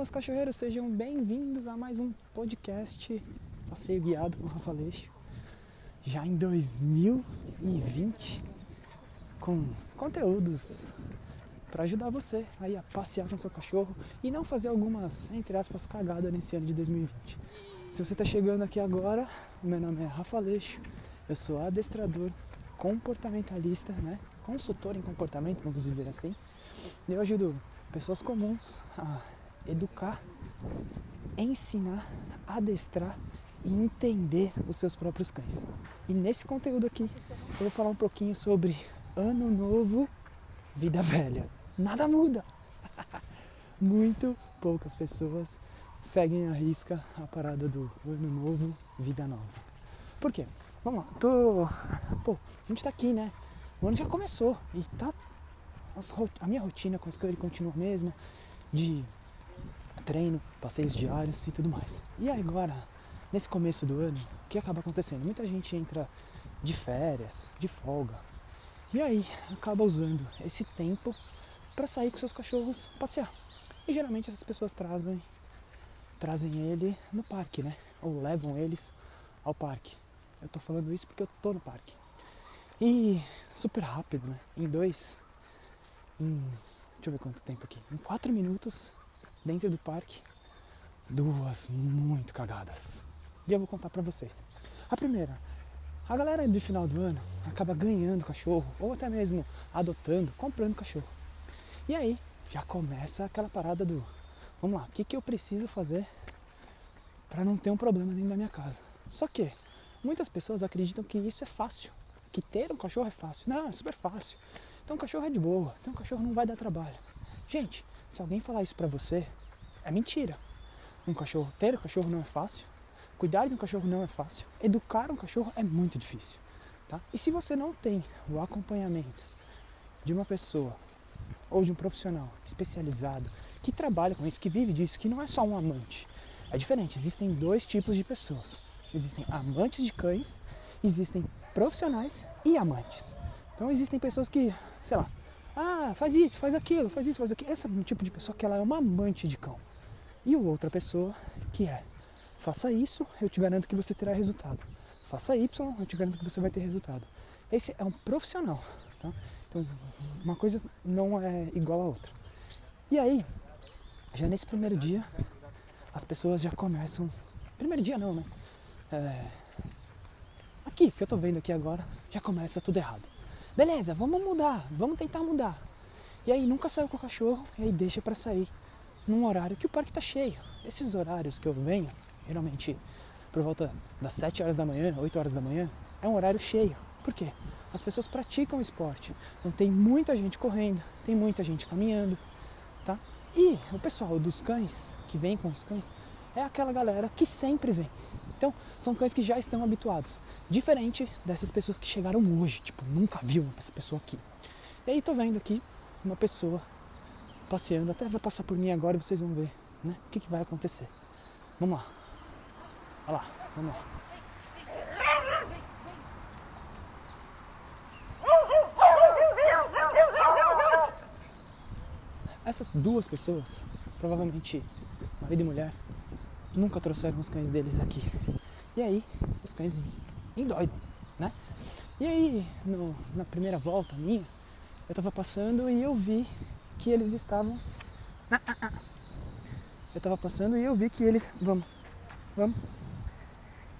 meus cachorreiros, sejam bem-vindos a mais um podcast Passeio Guiado com Rafa Leixo. Já em 2020, com conteúdos para ajudar você aí a passear com seu cachorro e não fazer algumas, entre aspas, cagadas nesse ano de 2020. Se você está chegando aqui agora, meu nome é Rafa Leixo, eu sou adestrador, comportamentalista, né? consultor em comportamento, vamos dizer assim. Eu ajudo pessoas comuns a educar, ensinar, adestrar e entender os seus próprios cães. E nesse conteúdo aqui eu vou falar um pouquinho sobre ano novo, vida velha. Nada muda. Muito poucas pessoas seguem a risca a parada do ano novo, vida nova. Por quê? Vamos lá, tô. Pô, a gente tá aqui, né? O ano já começou e tá. A minha rotina com a escola continua a mesma, de treino, passeios diários e tudo mais. E agora, nesse começo do ano, o que acaba acontecendo? Muita gente entra de férias, de folga, e aí acaba usando esse tempo para sair com seus cachorros passear. E geralmente essas pessoas trazem trazem ele no parque, né? Ou levam eles ao parque. Eu tô falando isso porque eu tô no parque. E super rápido, né? Em dois. Em. Deixa eu ver quanto tempo aqui. Em quatro minutos, dentro do parque, duas muito cagadas. E eu vou contar pra vocês. A primeira, a galera do final do ano acaba ganhando cachorro, ou até mesmo adotando, comprando cachorro. E aí já começa aquela parada do vamos lá, o que, que eu preciso fazer para não ter um problema dentro da minha casa? Só que muitas pessoas acreditam que isso é fácil, que ter um cachorro é fácil. Não, é super fácil. Então um cachorro é de boa, então um cachorro não vai dar trabalho. Gente, se alguém falar isso pra você, é mentira. Um cachorro, ter um cachorro não é fácil, cuidar de um cachorro não é fácil, educar um cachorro é muito difícil. Tá? E se você não tem o acompanhamento de uma pessoa ou de um profissional especializado que trabalha com isso, que vive disso, que não é só um amante. É diferente, existem dois tipos de pessoas. Existem amantes de cães, existem profissionais e amantes. Então existem pessoas que, sei lá, ah, faz isso, faz aquilo, faz isso, faz aquilo. Esse é um tipo de pessoa que ela é uma amante de cão. E outra pessoa que é, faça isso, eu te garanto que você terá resultado. Faça Y, eu te garanto que você vai ter resultado. Esse é um profissional. Tá? Então, uma coisa não é igual a outra. E aí, já nesse primeiro dia, as pessoas já começam. Primeiro dia não, né? É, aqui, que eu tô vendo aqui agora, já começa tudo errado. Beleza, vamos mudar, vamos tentar mudar. E aí nunca saiu com o cachorro, e aí deixa para sair num horário que o parque tá cheio. Esses horários que eu venho, geralmente por volta das 7 horas da manhã, 8 horas da manhã, é um horário cheio. Por quê? As pessoas praticam esporte. Então tem muita gente correndo, tem muita gente caminhando, tá? E o pessoal dos cães, que vem com os cães, é aquela galera que sempre vem. Então, são cães que já estão habituados. Diferente dessas pessoas que chegaram hoje, tipo, nunca viu essa pessoa aqui. E aí tô vendo aqui uma pessoa passeando, até vai passar por mim agora e vocês vão ver, né? O que, que vai acontecer. Vamos lá. Olha lá, vamos lá. Essas duas pessoas, provavelmente marido e mulher, nunca trouxeram os cães deles aqui. E aí, os cães endoidam, né? E aí, no, na primeira volta minha, eu tava passando e eu vi que eles estavam. Ah, ah, ah. Eu tava passando e eu vi que eles. Vamos, vamos.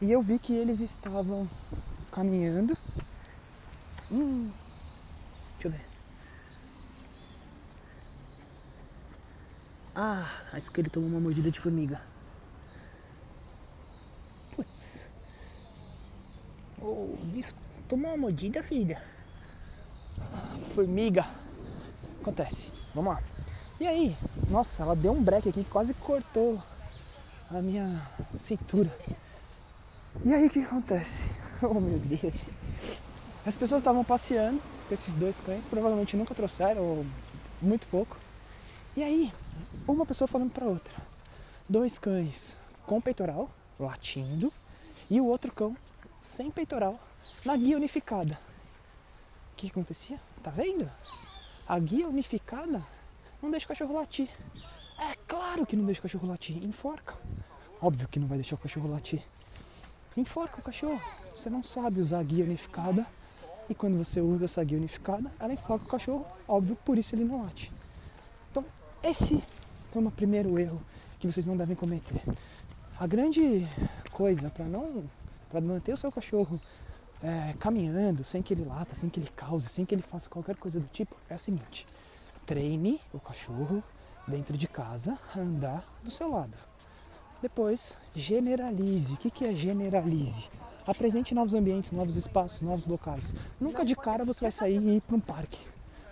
E eu vi que eles estavam caminhando. Hum, deixa eu ver. Ah, acho que ele tomou uma mordida de formiga. Putz. Oh, tomou uma mordida, filha. Formiga. Acontece. Vamos lá. E aí, nossa, ela deu um break aqui, quase cortou a minha cintura. E aí o que acontece? Oh meu Deus. As pessoas estavam passeando com esses dois cães, provavelmente nunca trouxeram, ou muito pouco. E aí, uma pessoa falando para outra. Dois cães com peitoral, latindo, e o outro cão sem peitoral, na guia unificada. O que acontecia? Tá vendo? A guia unificada não deixa o cachorro latir. É claro que não deixa o cachorro latir, enforca. Óbvio que não vai deixar o cachorro latir. Enforca o cachorro. Você não sabe usar a guia unificada e quando você usa essa guia unificada, ela enforca o cachorro, óbvio, por isso ele não late. Então, esse é o primeiro erro que vocês não devem cometer. A grande coisa para não para manter o seu cachorro é, caminhando sem que ele lata, sem que ele cause, sem que ele faça qualquer coisa do tipo é a seguinte: treine o cachorro dentro de casa a andar do seu lado. Depois, generalize. O que, é generalize? Apresente novos ambientes, novos espaços, novos locais. Nunca de cara você vai sair e ir para um parque.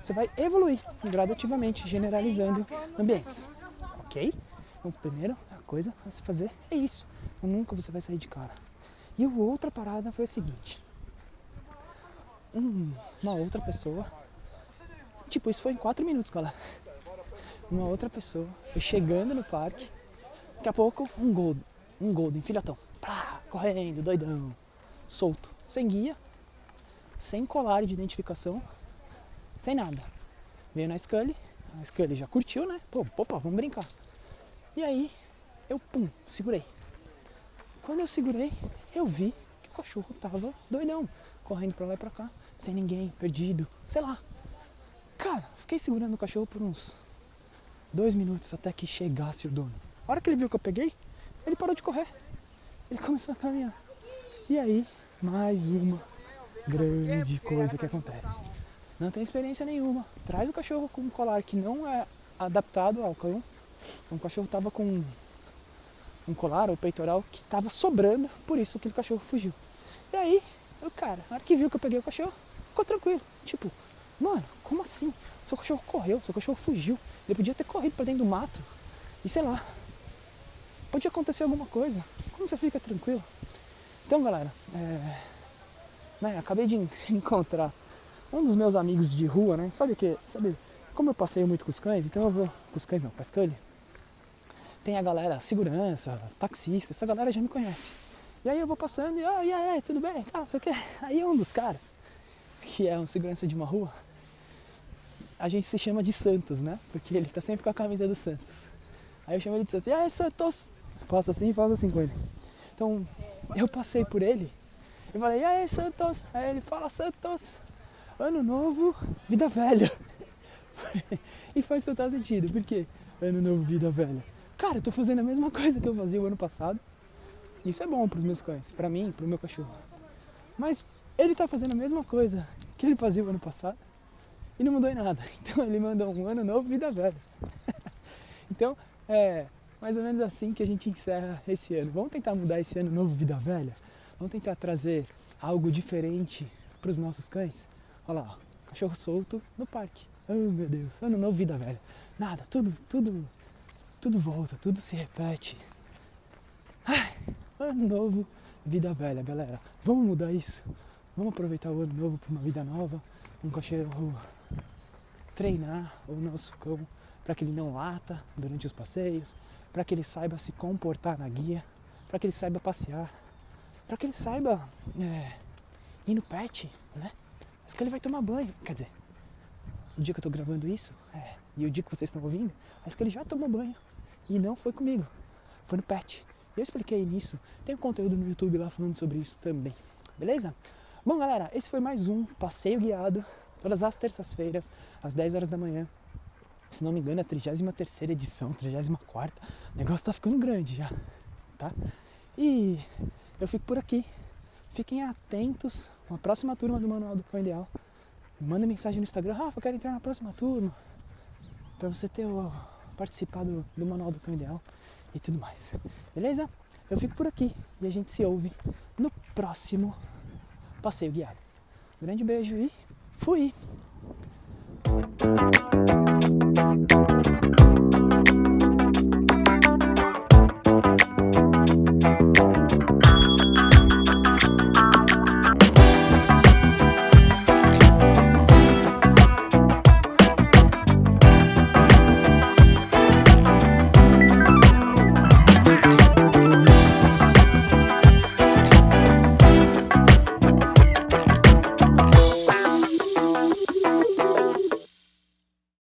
Você vai evoluir gradativamente, generalizando ambientes. Ok? Então, primeira coisa a se fazer é isso. Nunca você vai sair de cara. E a outra parada foi a seguinte. Um, uma outra pessoa. Tipo, isso foi em quatro minutos, galera. Uma outra pessoa foi chegando no parque Daqui a pouco, um Golden, um Golden, filhotão, pá, correndo, doidão, solto, sem guia, sem colar de identificação, sem nada. Veio na Scully, a Scully já curtiu, né? Pô, opa, vamos brincar. E aí, eu, pum, segurei. Quando eu segurei, eu vi que o cachorro tava doidão, correndo pra lá e pra cá, sem ninguém, perdido, sei lá. Cara, fiquei segurando o cachorro por uns dois minutos até que chegasse o dono. A hora que ele viu que eu peguei, ele parou de correr. Ele começou a caminhar. E aí, mais uma grande coisa que acontece. Não tem experiência nenhuma. Traz o cachorro com um colar que não é adaptado ao cão. Então, o cachorro estava com um colar ou peitoral que estava sobrando, por isso aquele cachorro fugiu. E aí, o cara, na hora que viu que eu peguei o cachorro, ficou tranquilo. Tipo, mano, como assim? Seu cachorro correu, seu cachorro fugiu. Ele podia ter corrido para dentro do mato. E sei lá, pode acontecer alguma coisa. Como você fica tranquilo? Então, galera, é, né, acabei de encontrar um dos meus amigos de rua, né? Sabe o que? Sabe, como eu passeio muito com os cães, então eu vou. Com os cães não, com a Scully. Tem a galera, segurança, taxista, essa galera já me conhece. E aí eu vou passando e, oh, e aí, tudo bem? Ah, sei o que. Aí um dos caras, que é um segurança de uma rua, a gente se chama de Santos, né? Porque ele tá sempre com a camisa do Santos. Aí eu chamo ele de Santos. E aí, Santos? Faço assim e faço assim com ele. Então, eu passei por ele e falei, e aí, Santos? Aí ele fala, Santos, ano novo, vida velha. e faz total sentido, por quê? Ano novo, vida velha. Cara, eu tô fazendo a mesma coisa que eu fazia o ano passado. Isso é bom pros meus cães, pra mim, pro meu cachorro. Mas ele tá fazendo a mesma coisa que ele fazia o ano passado e não mudou em nada. Então ele mandou um ano novo, vida velha. então, é, mais ou menos assim que a gente encerra esse ano. Vamos tentar mudar esse ano novo Vida Velha? Vamos tentar trazer algo diferente para os nossos cães? Olha lá, cachorro solto no parque. Oh meu Deus, ano novo Vida Velha. Nada, tudo, tudo, tudo volta, tudo se repete. Ai, ano novo Vida Velha, galera. Vamos mudar isso? Vamos aproveitar o ano novo para uma vida nova? Um cachorro treinar o nosso cão para que ele não lata durante os passeios, para que ele saiba se comportar na guia, para que ele saiba passear, para que ele saiba é, ir no pet, né? Mas que ele vai tomar banho. Quer dizer, o dia que eu estou gravando isso, é, e o dia que vocês estão ouvindo, mas que ele já tomou banho. E não foi comigo, foi no pet. Eu expliquei nisso, tem um conteúdo no YouTube lá falando sobre isso também. Beleza? Bom, galera, esse foi mais um passeio guiado, todas as terças-feiras, às 10 horas da manhã se não me engano, é a 33 edição, 34. O negócio tá ficando grande já, tá? E eu fico por aqui. Fiquem atentos. Uma próxima turma do Manual do Cão Ideal. Manda mensagem no Instagram. Rafa, quero entrar na próxima turma. Pra você ter o, do, do Manual do Cão Ideal e tudo mais. Beleza? Eu fico por aqui e a gente se ouve no próximo passeio guiado. grande beijo e fui!